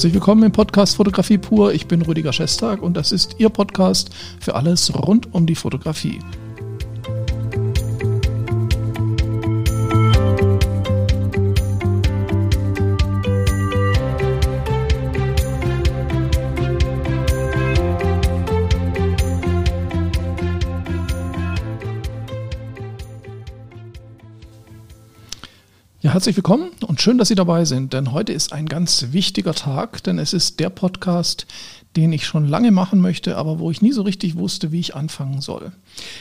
Herzlich willkommen im Podcast Fotografie pur. Ich bin Rüdiger Schestag und das ist Ihr Podcast für alles rund um die Fotografie. Herzlich willkommen und schön, dass Sie dabei sind, denn heute ist ein ganz wichtiger Tag, denn es ist der Podcast, den ich schon lange machen möchte, aber wo ich nie so richtig wusste, wie ich anfangen soll.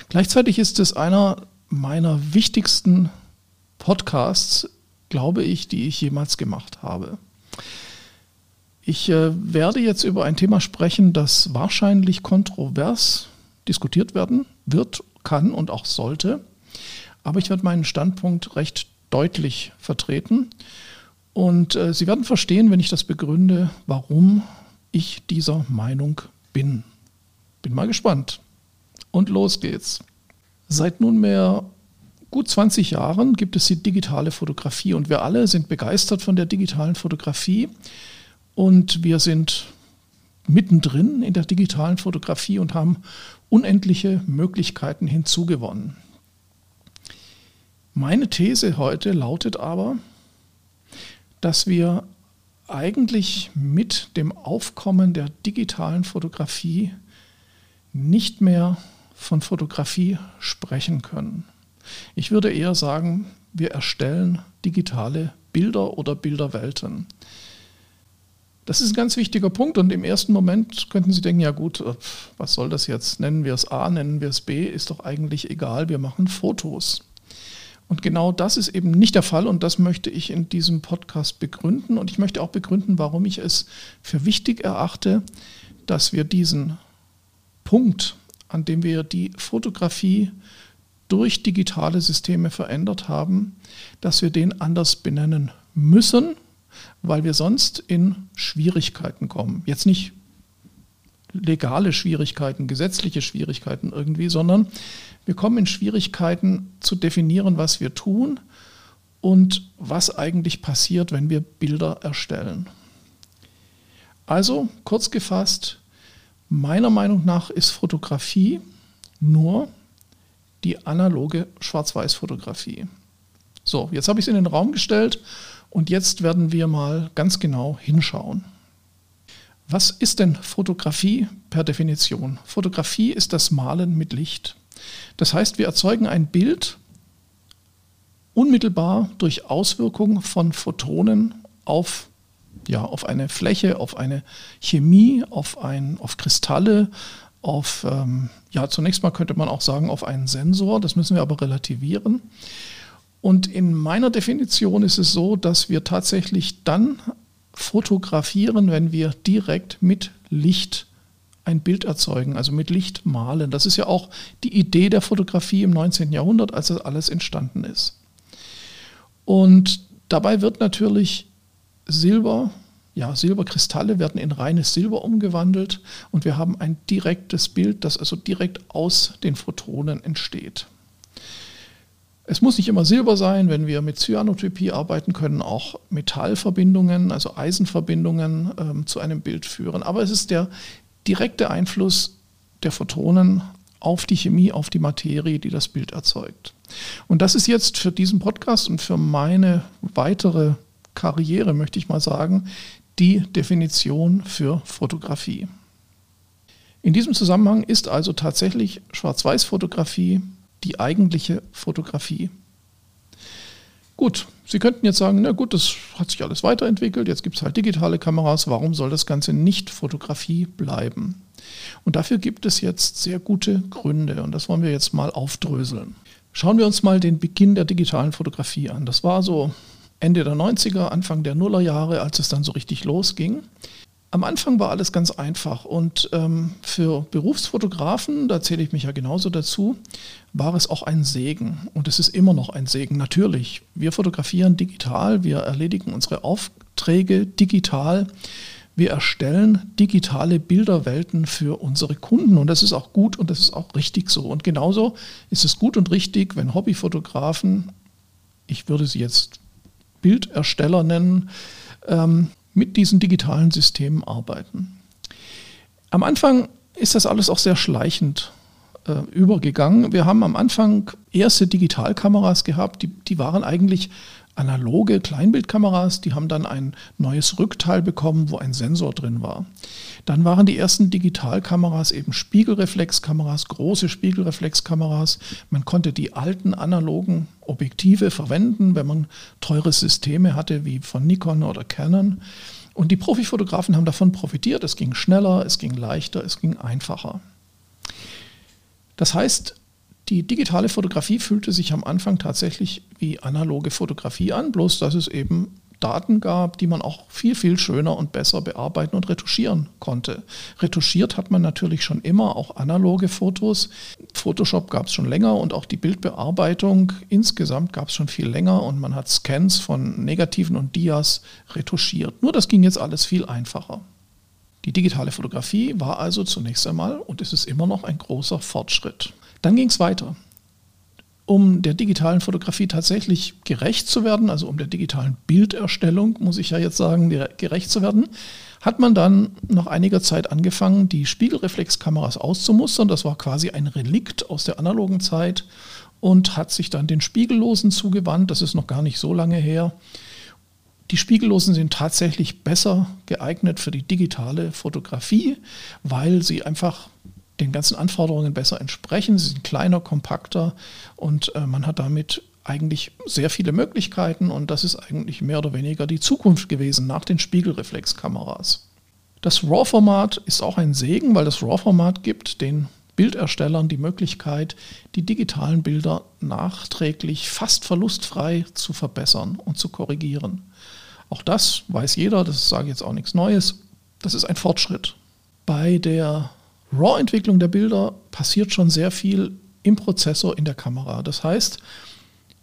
Gleichzeitig ist es einer meiner wichtigsten Podcasts, glaube ich, die ich jemals gemacht habe. Ich äh, werde jetzt über ein Thema sprechen, das wahrscheinlich kontrovers diskutiert werden wird, kann und auch sollte. Aber ich werde meinen Standpunkt recht deutlich vertreten. Und äh, Sie werden verstehen, wenn ich das begründe, warum ich dieser Meinung bin. Bin mal gespannt. Und los geht's. Seit nunmehr gut 20 Jahren gibt es die digitale Fotografie und wir alle sind begeistert von der digitalen Fotografie und wir sind mittendrin in der digitalen Fotografie und haben unendliche Möglichkeiten hinzugewonnen. Meine These heute lautet aber, dass wir eigentlich mit dem Aufkommen der digitalen Fotografie nicht mehr von Fotografie sprechen können. Ich würde eher sagen, wir erstellen digitale Bilder oder Bilderwelten. Das ist ein ganz wichtiger Punkt und im ersten Moment könnten Sie denken, ja gut, äh, was soll das jetzt? Nennen wir es A, nennen wir es B, ist doch eigentlich egal, wir machen Fotos. Und genau das ist eben nicht der Fall und das möchte ich in diesem Podcast begründen. Und ich möchte auch begründen, warum ich es für wichtig erachte, dass wir diesen Punkt, an dem wir die Fotografie durch digitale Systeme verändert haben, dass wir den anders benennen müssen, weil wir sonst in Schwierigkeiten kommen. Jetzt nicht legale Schwierigkeiten, gesetzliche Schwierigkeiten irgendwie, sondern wir kommen in Schwierigkeiten zu definieren, was wir tun und was eigentlich passiert, wenn wir Bilder erstellen. Also kurz gefasst, meiner Meinung nach ist Fotografie nur die analoge Schwarz-Weiß-Fotografie. So, jetzt habe ich es in den Raum gestellt und jetzt werden wir mal ganz genau hinschauen. Was ist denn Fotografie per Definition? Fotografie ist das Malen mit Licht. Das heißt, wir erzeugen ein Bild unmittelbar durch Auswirkung von Photonen auf, ja, auf eine Fläche, auf eine Chemie, auf, ein, auf Kristalle, auf, ähm, ja, zunächst mal könnte man auch sagen, auf einen Sensor. Das müssen wir aber relativieren. Und in meiner Definition ist es so, dass wir tatsächlich dann fotografieren, wenn wir direkt mit Licht ein Bild erzeugen, also mit Licht malen. Das ist ja auch die Idee der Fotografie im 19. Jahrhundert, als das alles entstanden ist. Und dabei wird natürlich Silber, ja, Silberkristalle werden in reines Silber umgewandelt und wir haben ein direktes Bild, das also direkt aus den Photonen entsteht. Es muss nicht immer Silber sein, wenn wir mit Cyanotypie arbeiten können, auch Metallverbindungen, also Eisenverbindungen ähm, zu einem Bild führen. Aber es ist der direkte Einfluss der Photonen auf die Chemie, auf die Materie, die das Bild erzeugt. Und das ist jetzt für diesen Podcast und für meine weitere Karriere, möchte ich mal sagen, die Definition für Fotografie. In diesem Zusammenhang ist also tatsächlich Schwarz-Weiß-Fotografie die eigentliche Fotografie. Gut, Sie könnten jetzt sagen, na gut, das hat sich alles weiterentwickelt, jetzt gibt es halt digitale Kameras, warum soll das Ganze nicht Fotografie bleiben? Und dafür gibt es jetzt sehr gute Gründe und das wollen wir jetzt mal aufdröseln. Schauen wir uns mal den Beginn der digitalen Fotografie an. Das war so Ende der 90er, Anfang der Nullerjahre, als es dann so richtig losging. Am Anfang war alles ganz einfach und ähm, für Berufsfotografen, da zähle ich mich ja genauso dazu, war es auch ein Segen und es ist immer noch ein Segen. Natürlich, wir fotografieren digital, wir erledigen unsere Aufträge digital, wir erstellen digitale Bilderwelten für unsere Kunden und das ist auch gut und das ist auch richtig so. Und genauso ist es gut und richtig, wenn Hobbyfotografen, ich würde sie jetzt Bildersteller nennen, ähm, mit diesen digitalen Systemen arbeiten. Am Anfang ist das alles auch sehr schleichend äh, übergegangen. Wir haben am Anfang erste Digitalkameras gehabt, die, die waren eigentlich analoge Kleinbildkameras, die haben dann ein neues Rückteil bekommen, wo ein Sensor drin war. Dann waren die ersten Digitalkameras eben Spiegelreflexkameras, große Spiegelreflexkameras. Man konnte die alten analogen Objektive verwenden, wenn man teure Systeme hatte, wie von Nikon oder Canon. Und die Profifotografen haben davon profitiert. Es ging schneller, es ging leichter, es ging einfacher. Das heißt, die digitale Fotografie fühlte sich am Anfang tatsächlich wie analoge Fotografie an, bloß dass es eben Daten gab, die man auch viel, viel schöner und besser bearbeiten und retuschieren konnte. Retuschiert hat man natürlich schon immer, auch analoge Fotos. Photoshop gab es schon länger und auch die Bildbearbeitung insgesamt gab es schon viel länger und man hat Scans von Negativen und Dias retuschiert. Nur das ging jetzt alles viel einfacher. Die digitale Fotografie war also zunächst einmal und ist es immer noch ein großer Fortschritt. Dann ging es weiter. Um der digitalen Fotografie tatsächlich gerecht zu werden, also um der digitalen Bilderstellung, muss ich ja jetzt sagen, gerecht zu werden, hat man dann nach einiger Zeit angefangen, die Spiegelreflexkameras auszumustern. Das war quasi ein Relikt aus der analogen Zeit und hat sich dann den Spiegellosen zugewandt. Das ist noch gar nicht so lange her. Die Spiegellosen sind tatsächlich besser geeignet für die digitale Fotografie, weil sie einfach den ganzen Anforderungen besser entsprechen. Sie sind kleiner, kompakter und äh, man hat damit eigentlich sehr viele Möglichkeiten und das ist eigentlich mehr oder weniger die Zukunft gewesen nach den Spiegelreflexkameras. Das RAW-Format ist auch ein Segen, weil das RAW-Format gibt den Bilderstellern die Möglichkeit, die digitalen Bilder nachträglich fast verlustfrei zu verbessern und zu korrigieren. Auch das weiß jeder, das sage ich jetzt auch nichts Neues. Das ist ein Fortschritt. Bei der RAW-Entwicklung der Bilder passiert schon sehr viel im Prozessor in der Kamera. Das heißt,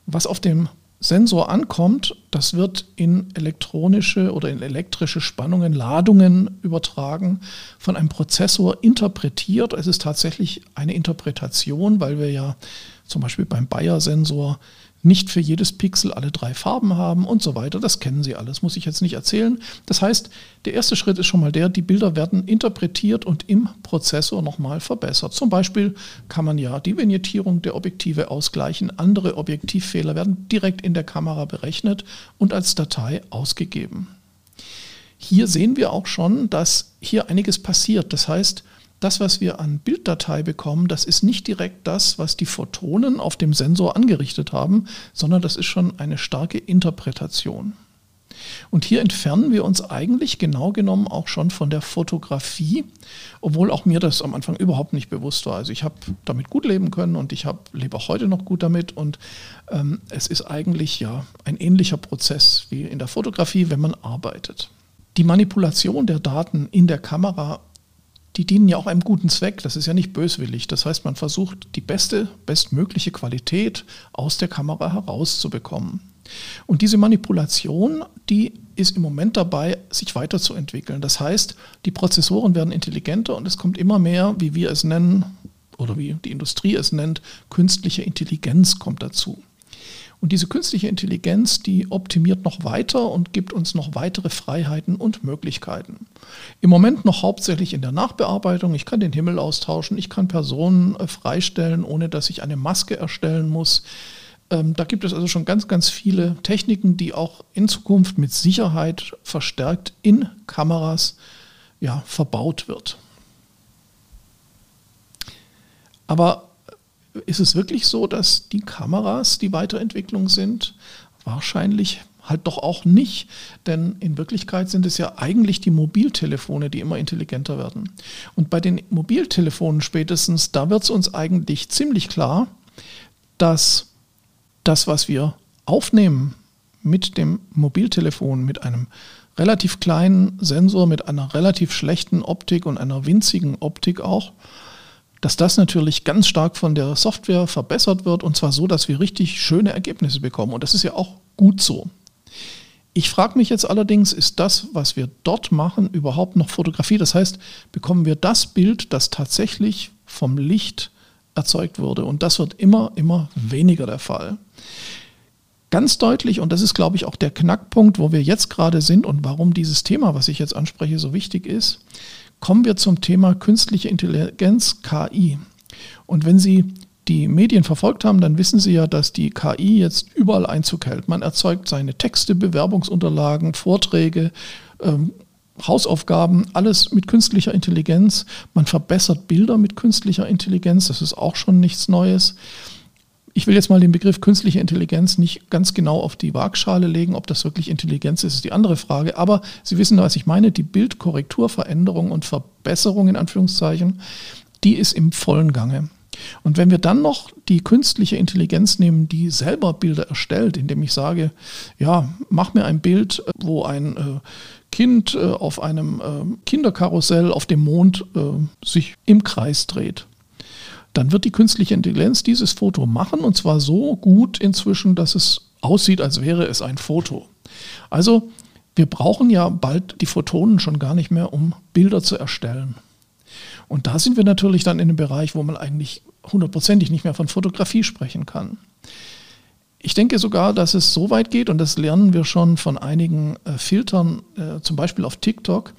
was auf dem Sensor ankommt, das wird in elektronische oder in elektrische Spannungen, Ladungen übertragen, von einem Prozessor interpretiert. Es ist tatsächlich eine Interpretation, weil wir ja zum Beispiel beim Bayer-Sensor nicht für jedes Pixel alle drei Farben haben und so weiter. Das kennen Sie alles, muss ich jetzt nicht erzählen. Das heißt, der erste Schritt ist schon mal der, die Bilder werden interpretiert und im Prozessor nochmal verbessert. Zum Beispiel kann man ja die Vignettierung der Objektive ausgleichen. Andere Objektivfehler werden direkt in der Kamera berechnet und als Datei ausgegeben. Hier sehen wir auch schon, dass hier einiges passiert. Das heißt, das, was wir an Bilddatei bekommen, das ist nicht direkt das, was die Photonen auf dem Sensor angerichtet haben, sondern das ist schon eine starke Interpretation. Und hier entfernen wir uns eigentlich genau genommen auch schon von der Fotografie, obwohl auch mir das am Anfang überhaupt nicht bewusst war. Also ich habe damit gut leben können und ich hab, lebe auch heute noch gut damit. Und ähm, es ist eigentlich ja ein ähnlicher Prozess wie in der Fotografie, wenn man arbeitet. Die Manipulation der Daten in der Kamera die dienen ja auch einem guten Zweck. Das ist ja nicht böswillig. Das heißt, man versucht, die beste, bestmögliche Qualität aus der Kamera herauszubekommen. Und diese Manipulation, die ist im Moment dabei, sich weiterzuentwickeln. Das heißt, die Prozessoren werden intelligenter und es kommt immer mehr, wie wir es nennen, oder wie die Industrie es nennt, künstliche Intelligenz kommt dazu. Und diese künstliche Intelligenz, die optimiert noch weiter und gibt uns noch weitere Freiheiten und Möglichkeiten. Im Moment noch hauptsächlich in der Nachbearbeitung. Ich kann den Himmel austauschen, ich kann Personen äh, freistellen, ohne dass ich eine Maske erstellen muss. Ähm, da gibt es also schon ganz, ganz viele Techniken, die auch in Zukunft mit Sicherheit verstärkt in Kameras ja, verbaut wird. Aber ist es wirklich so, dass die Kameras die Weiterentwicklung sind? Wahrscheinlich halt doch auch nicht, denn in Wirklichkeit sind es ja eigentlich die Mobiltelefone, die immer intelligenter werden. Und bei den Mobiltelefonen spätestens, da wird es uns eigentlich ziemlich klar, dass das, was wir aufnehmen mit dem Mobiltelefon, mit einem relativ kleinen Sensor, mit einer relativ schlechten Optik und einer winzigen Optik auch, dass das natürlich ganz stark von der Software verbessert wird und zwar so, dass wir richtig schöne Ergebnisse bekommen. Und das ist ja auch gut so. Ich frage mich jetzt allerdings, ist das, was wir dort machen, überhaupt noch Fotografie? Das heißt, bekommen wir das Bild, das tatsächlich vom Licht erzeugt wurde? Und das wird immer, immer weniger der Fall. ganz deutlich, und das ist, glaube ich, auch der Knackpunkt, wo wir jetzt gerade sind und warum dieses Thema, was ich jetzt anspreche, so wichtig ist, kommen wir zum Thema künstliche Intelligenz, KI. Und wenn Sie die Medien verfolgt haben, dann wissen Sie ja, dass die KI jetzt überall Einzug hält. Man erzeugt seine Texte, Bewerbungsunterlagen, Vorträge, ähm, Hausaufgaben, alles mit künstlicher Intelligenz. Man verbessert Bilder mit künstlicher Intelligenz, das ist auch schon nichts Neues. Ich will jetzt mal den Begriff künstliche Intelligenz nicht ganz genau auf die Waagschale legen. Ob das wirklich Intelligenz ist, ist die andere Frage. Aber Sie wissen, was ich meine. Die Bildkorrekturveränderung und Verbesserung in Anführungszeichen, die ist im vollen Gange. Und wenn wir dann noch die künstliche Intelligenz nehmen, die selber Bilder erstellt, indem ich sage, ja, mach mir ein Bild, wo ein äh, Kind äh, auf einem äh, Kinderkarussell auf dem Mond äh, sich im Kreis dreht, dann wird die künstliche Intelligenz dieses Foto machen und zwar so gut inzwischen, dass es aussieht, als wäre es ein Foto. Also wir brauchen ja bald die Photonen schon gar nicht mehr, um Bilder zu erstellen. Und da sind wir natürlich dann in einem Bereich, wo man eigentlich hundertprozentig nicht mehr von Fotografie sprechen kann. Ich denke sogar, dass es so weit geht, und das lernen wir schon von einigen äh, Filtern, äh, zum Beispiel auf TikTok,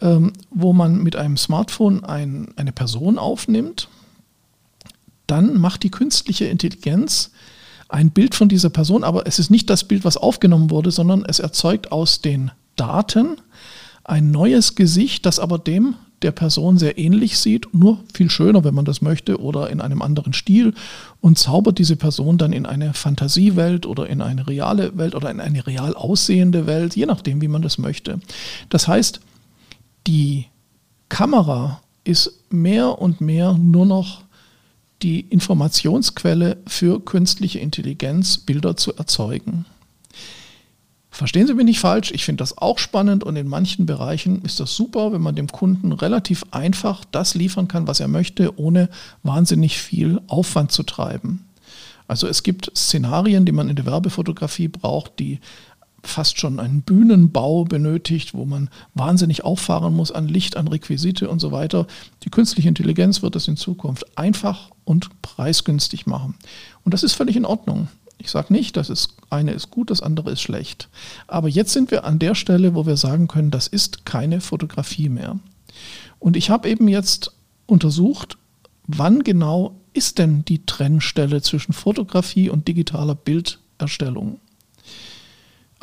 ähm, wo man mit einem Smartphone ein, eine Person aufnimmt, dann macht die künstliche Intelligenz ein Bild von dieser Person, aber es ist nicht das Bild, was aufgenommen wurde, sondern es erzeugt aus den Daten ein neues Gesicht, das aber dem der Person sehr ähnlich sieht, nur viel schöner, wenn man das möchte, oder in einem anderen Stil und zaubert diese Person dann in eine Fantasiewelt oder in eine reale Welt oder in eine real aussehende Welt, je nachdem, wie man das möchte. Das heißt, die Kamera ist mehr und mehr nur noch die Informationsquelle für künstliche Intelligenz, Bilder zu erzeugen. Verstehen Sie mich nicht falsch, ich finde das auch spannend und in manchen Bereichen ist das super, wenn man dem Kunden relativ einfach das liefern kann, was er möchte, ohne wahnsinnig viel Aufwand zu treiben. Also es gibt Szenarien, die man in der Werbefotografie braucht, die fast schon einen Bühnenbau benötigt, wo man wahnsinnig auffahren muss an Licht, an Requisite und so weiter. Die künstliche Intelligenz wird das in Zukunft einfach und preisgünstig machen. Und das ist völlig in Ordnung. Ich sage nicht, dass es eine ist gut, das andere ist schlecht. Aber jetzt sind wir an der Stelle, wo wir sagen können, das ist keine Fotografie mehr. Und ich habe eben jetzt untersucht, wann genau ist denn die Trennstelle zwischen Fotografie und digitaler Bilderstellung.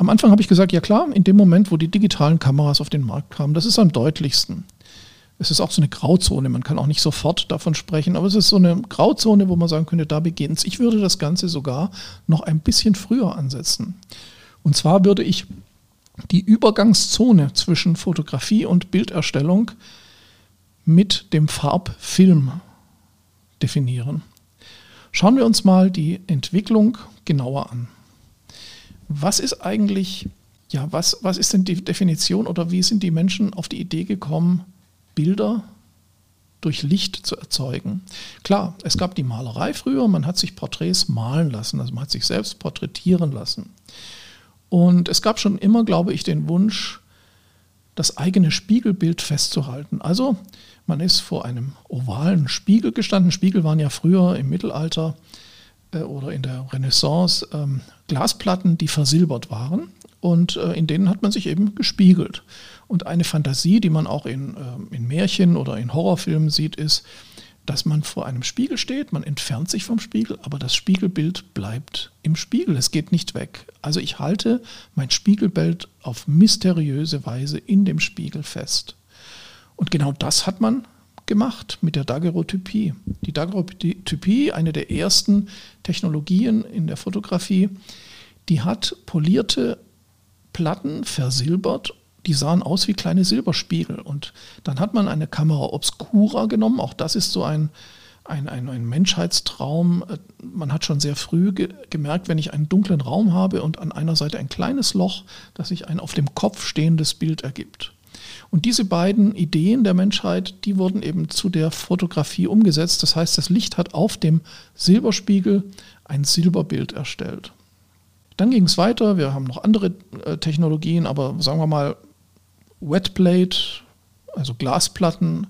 Am Anfang habe ich gesagt, ja klar, in dem Moment, wo die digitalen Kameras auf den Markt kamen, das ist am deutlichsten es ist auch so eine Grauzone. Man kann auch nicht sofort davon sprechen, aber es ist so eine Grauzone, wo man sagen könnte, da beginnt es. Ich würde das Ganze sogar noch ein bisschen früher ansetzen. Und zwar würde ich die Übergangszone zwischen Fotografie und Bilderstellung mit dem Farbfilm definieren. Schauen wir uns mal die Entwicklung genauer an. Was ist eigentlich, ja, was, was ist denn die Definition oder wie sind die Menschen auf die Idee gekommen, Bilder durch Licht zu erzeugen. Klar, es gab die Malerei früher, man hat sich Porträts malen lassen, also man hat sich selbst porträtieren lassen. Und es gab schon immer, glaube ich, den Wunsch, das eigene Spiegelbild festzuhalten. Also man ist vor einem ovalen Spiegel gestanden. Spiegel waren ja früher im Mittelalter äh, oder in der Renaissance ähm, Glasplatten, die versilbert waren und äh, in denen hat man sich eben gespiegelt. Und eine Fantasie, die man auch in, äh, in Märchen oder in Horrorfilmen sieht, ist, dass man vor einem Spiegel steht, man entfernt sich vom Spiegel, aber das Spiegelbild bleibt im Spiegel, es geht nicht weg. Also ich halte mein Spiegelbild auf mysteriöse Weise in dem Spiegel fest. Und genau das hat man gemacht mit der Daguerreotypie. Die Daguerreotypie, eine der ersten Technologien in der Fotografie, die hat polierte Platten versilbert. Die sahen aus wie kleine Silberspiegel. Und dann hat man eine Kamera Obscura genommen. Auch das ist so ein, ein, ein, ein Menschheitstraum. Man hat schon sehr früh ge gemerkt, wenn ich einen dunklen Raum habe und an einer Seite ein kleines Loch, dass sich ein auf dem Kopf stehendes Bild ergibt. Und diese beiden Ideen der Menschheit, die wurden eben zu der Fotografie umgesetzt. Das heißt, das Licht hat auf dem Silberspiegel ein Silberbild erstellt. Dann ging es weiter. Wir haben noch andere äh, Technologien, aber sagen wir mal Wetplate, also Glasplatten,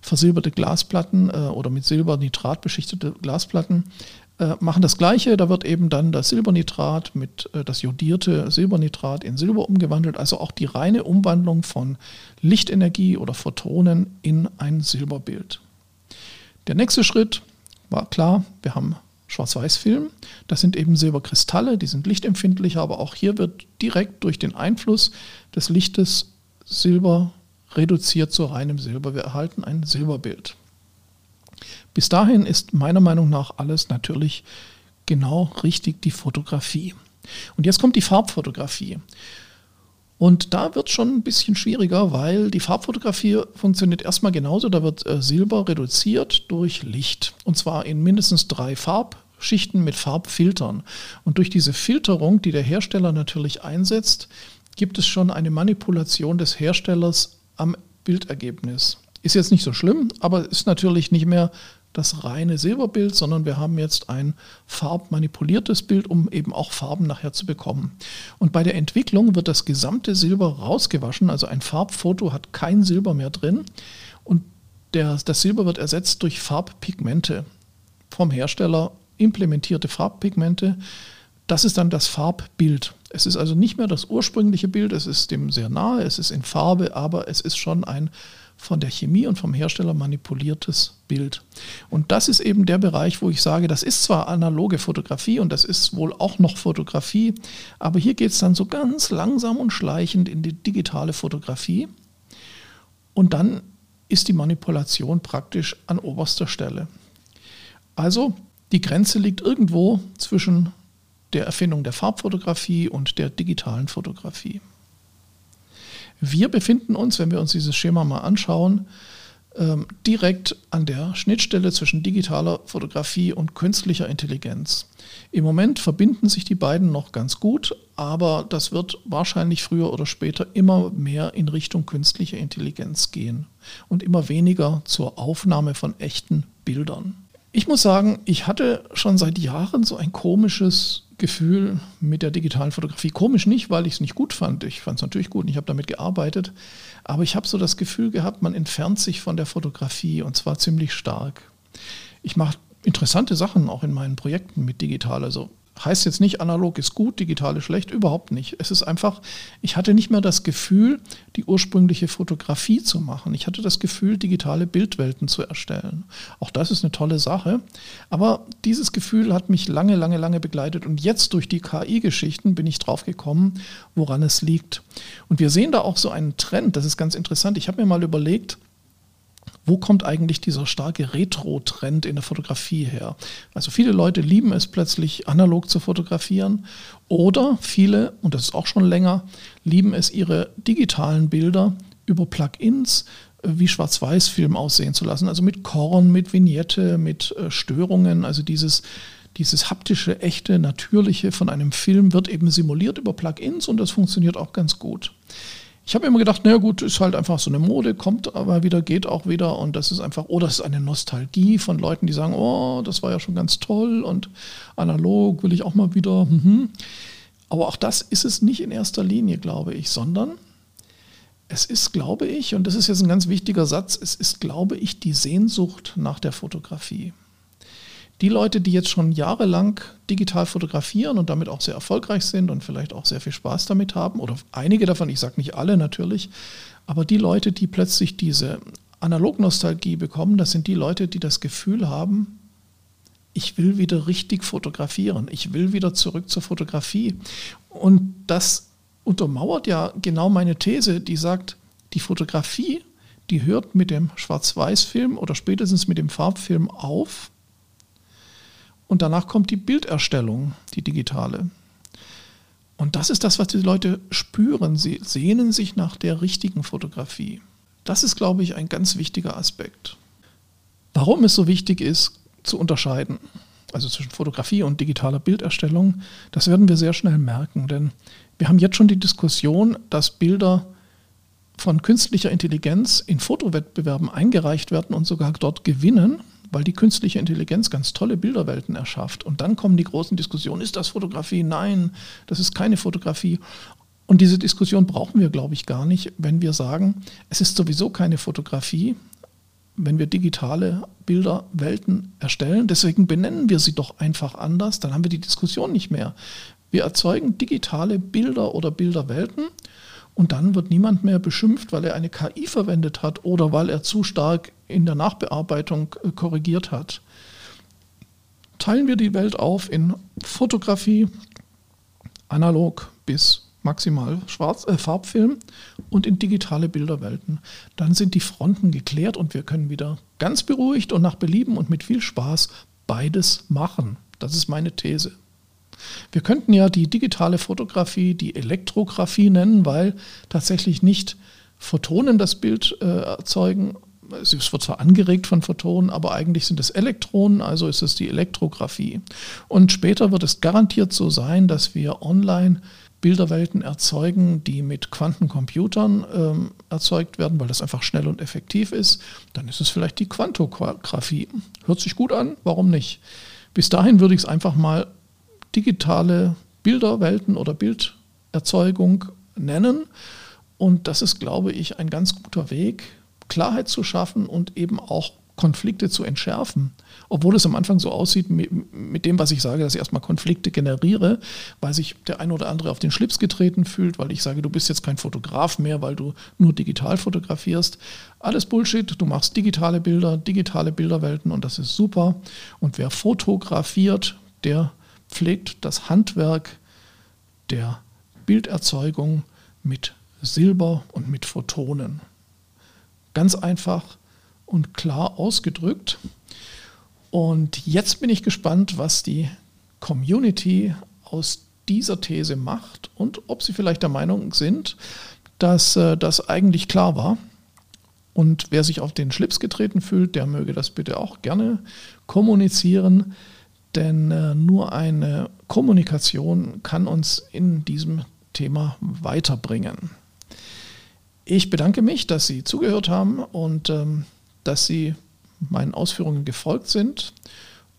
versilberte Glasplatten äh, oder mit Silbernitrat beschichtete Glasplatten äh, machen das Gleiche. Da wird eben dann das Silbernitrat mit äh, das jodierte Silbernitrat in Silber umgewandelt. Also auch die reine Umwandlung von Lichtenergie oder Photonen in ein Silberbild. Der nächste Schritt war klar, wir haben Schwarz-Weiß-Film. Das sind eben Silberkristalle, die sind lichtempfindlicher, aber auch hier wird direkt durch den Einfluss des Lichtes Silber reduziert zu reinem Silber. Wir erhalten ein Silberbild. Bis dahin ist meiner Meinung nach alles natürlich genau richtig die Fotografie. Und jetzt kommt die Farbfotografie. Und da wird es schon ein bisschen schwieriger, weil die Farbfotografie funktioniert erstmal genauso. Da wird äh, Silber reduziert durch Licht. Und zwar in mindestens drei Farbschichten mit Farbfiltern. Und durch diese Filterung, die der Hersteller natürlich einsetzt, gibt es schon eine Manipulation des Herstellers am Bildergebnis. Ist jetzt nicht so schlimm, aber ist natürlich nicht mehr das reine Silberbild, sondern wir haben jetzt ein farbmanipuliertes Bild, um eben auch Farben nachher zu bekommen. Und bei der Entwicklung wird das gesamte Silber rausgewaschen, also ein Farbfoto hat kein Silber mehr drin und der, das Silber wird ersetzt durch Farbpigmente vom Hersteller, implementierte Farbpigmente. Das ist dann das Farbbild. Es ist also nicht mehr das ursprüngliche Bild, es ist dem sehr nahe, es ist in Farbe, aber es ist schon ein von der Chemie und vom Hersteller manipuliertes Bild. Und das ist eben der Bereich, wo ich sage, das ist zwar analoge Fotografie und das ist wohl auch noch Fotografie, aber hier geht es dann so ganz langsam und schleichend in die digitale Fotografie. Und dann ist die Manipulation praktisch an oberster Stelle. Also die Grenze liegt irgendwo zwischen der Erfindung der Farbfotografie und der digitalen Fotografie. Wir befinden uns, wenn wir uns dieses Schema mal anschauen, ähm, direkt an der Schnittstelle zwischen digitaler Fotografie und künstlicher Intelligenz. Im Moment verbinden sich die beiden noch ganz gut, aber das wird wahrscheinlich früher oder später immer mehr in Richtung künstlicher Intelligenz gehen und immer weniger zur Aufnahme von echten Bildern. Ich muss sagen, ich hatte schon seit Jahren so ein komisches Gefühl mit der digitalen Fotografie. Komisch nicht, weil ich es nicht gut fand. Ich fand es natürlich gut und ich habe damit gearbeitet. Aber ich habe so das Gefühl gehabt, man entfernt sich von der Fotografie und zwar ziemlich stark. Ich mache interessante Sachen auch in meinen Projekten mit digital. Also Heißt jetzt nicht, analog ist gut, digital ist schlecht, überhaupt nicht. Es ist einfach, ich hatte nicht mehr das Gefühl, die ursprüngliche Fotografie zu machen. Ich hatte das Gefühl, digitale Bildwelten zu erstellen. Auch das ist eine tolle Sache. Aber dieses Gefühl hat mich lange, lange, lange begleitet. Und jetzt durch die KI-Geschichten bin ich drauf gekommen, woran es liegt. Und wir sehen da auch so einen Trend, das ist ganz interessant. Ich habe mir mal überlegt, wo kommt eigentlich dieser starke Retro-Trend in der Fotografie her? Also viele Leute lieben es plötzlich analog zu fotografieren oder viele, und das ist auch schon länger, lieben es, ihre digitalen Bilder über Plugins äh, wie Schwarz-Weiß-Film aussehen zu lassen. Also mit Korn, mit Vignette, mit äh, Störungen. Also dieses, dieses haptische, echte, natürliche von einem Film wird eben simuliert über Plugins und das funktioniert auch ganz gut. Ich habe immer gedacht, naja gut, ist halt einfach so eine Mode, kommt aber wieder, geht auch wieder und das ist einfach, oder oh, es ist eine Nostalgie von Leuten, die sagen, oh, das war ja schon ganz toll und analog will ich auch mal wieder. Mhm. Aber auch das ist es nicht in erster Linie, glaube ich, sondern es ist, glaube ich, und das ist jetzt ein ganz wichtiger Satz, es ist, glaube ich, die Sehnsucht nach der Fotografie die Leute, die jetzt schon jahrelang digital fotografieren und damit auch sehr erfolgreich sind und vielleicht auch sehr viel Spaß damit haben, oder einige davon, ich sage nicht alle natürlich, aber die Leute, die plötzlich diese Analognostalgie bekommen, das sind die Leute, die das Gefühl haben, ich will wieder richtig fotografieren, ich will wieder zurück zur Fotografie. Und das untermauert ja genau meine These, die sagt, die Fotografie, die hört mit dem Schwarz-Weiß-Film oder spätestens mit dem Farbfilm auf und danach kommt die Bilderstellung, die digitale. Und das ist das, was die Leute spüren. Sie sehnen sich nach der richtigen Fotografie. Das ist, glaube ich, ein ganz wichtiger Aspekt. Warum es so wichtig ist, zu unterscheiden, also zwischen Fotografie und digitaler Bilderstellung, das werden wir sehr schnell merken. Denn wir haben jetzt schon die Diskussion, dass Bilder von künstlicher Intelligenz in Fotowettbewerben eingereicht werden und sogar dort gewinnen weil die künstliche Intelligenz ganz tolle Bilderwelten erschafft. Und dann kommen die großen Diskussionen, ist das Fotografie? Nein, das ist keine Fotografie. Und diese Diskussion brauchen wir, glaube ich, gar nicht, wenn wir sagen, es ist sowieso keine Fotografie, wenn wir digitale Bilderwelten erstellen. Deswegen benennen wir sie doch einfach anders, dann haben wir die Diskussion nicht mehr. Wir erzeugen digitale Bilder oder Bilderwelten und dann wird niemand mehr beschimpft, weil er eine KI verwendet hat oder weil er zu stark in der Nachbearbeitung äh, korrigiert hat. Teilen wir die Welt auf in Fotografie, analog bis maximal Schwarz, äh, Farbfilm und in digitale Bilderwelten. Dann sind die Fronten geklärt und wir können wieder ganz beruhigt und nach Belieben und mit viel Spaß beides machen. Das ist meine These. Wir könnten ja die digitale Fotografie die Elektrographie nennen, weil tatsächlich nicht Photonen das Bild äh, erzeugen. Es wird zwar angeregt von Photonen, aber eigentlich sind es Elektronen, also ist es die Elektrographie. Und später wird es garantiert so sein, dass wir online Bilderwelten erzeugen, die mit Quantencomputern ähm, erzeugt werden, weil das einfach schnell und effektiv ist, dann ist es vielleicht die Quantographie. Hört sich gut an, warum nicht? Bis dahin würde ich es einfach mal digitale Bilderwelten oder Bilderzeugung nennen. Und das ist, glaube ich, ein ganz guter Weg, Klarheit zu schaffen und eben auch Konflikte zu entschärfen. Obwohl es am Anfang so aussieht mit, dem, was ich sage, dass ich erstmal Konflikte generiere, weil sich der eine oder andere auf den Schlips getreten fühlt, weil ich sage, du bist jetzt kein Fotograf mehr, weil du nur digital fotografierst. Alles Bullshit, du machst digitale Bilder, digitale Bilderwelten und das ist super. Und wer fotografiert, der pflegt das Handwerk der Bilderzeugung mit Silber und mit Photonen. Ganz einfach und klar ausgedrückt. Und jetzt bin ich gespannt, was die Community aus dieser These macht und ob sie vielleicht der Meinung sind, dass äh, das eigentlich klar war. Und wer sich auf den Schlips getreten fühlt, der möge das bitte auch gerne kommunizieren, denn äh, nur eine Kommunikation kann uns in diesem Thema weiterbringen. Ich bedanke mich, dass Sie zugehört haben und ähm, dass Sie meinen Ausführungen gefolgt sind.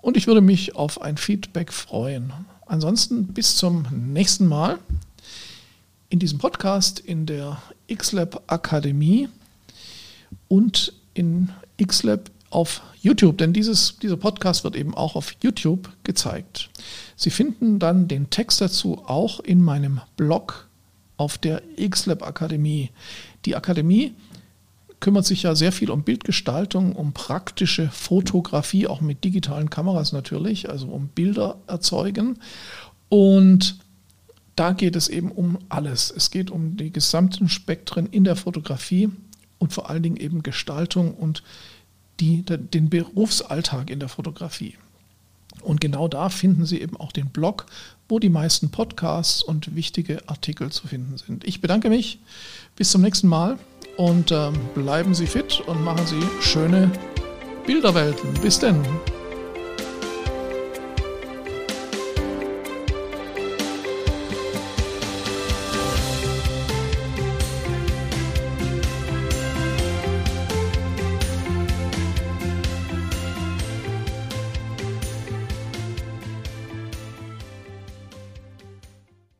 Und ich würde mich auf ein Feedback freuen. Ansonsten bis zum nächsten Mal in diesem Podcast in der XLab Akademie und in XLab auf YouTube, denn dieses, dieser Podcast wird eben auch auf YouTube gezeigt. Sie finden dann den Text dazu auch in meinem Blog auf der XLab Akademie. Die Akademie kümmert sich ja sehr viel um Bildgestaltung, um praktische Fotografie, auch mit digitalen Kameras natürlich, also um Bilder erzeugen. Und da geht es eben um alles. Es geht um die gesamten Spektren in der Fotografie und vor allen Dingen eben Gestaltung und die, den Berufsalltag in der Fotografie. Und genau da finden Sie eben auch den Blog, wo die meisten Podcasts und wichtige Artikel zu finden sind. Ich bedanke mich. Bis zum nächsten Mal und äh, bleiben Sie fit und machen Sie schöne Bilderwelten. Bis denn.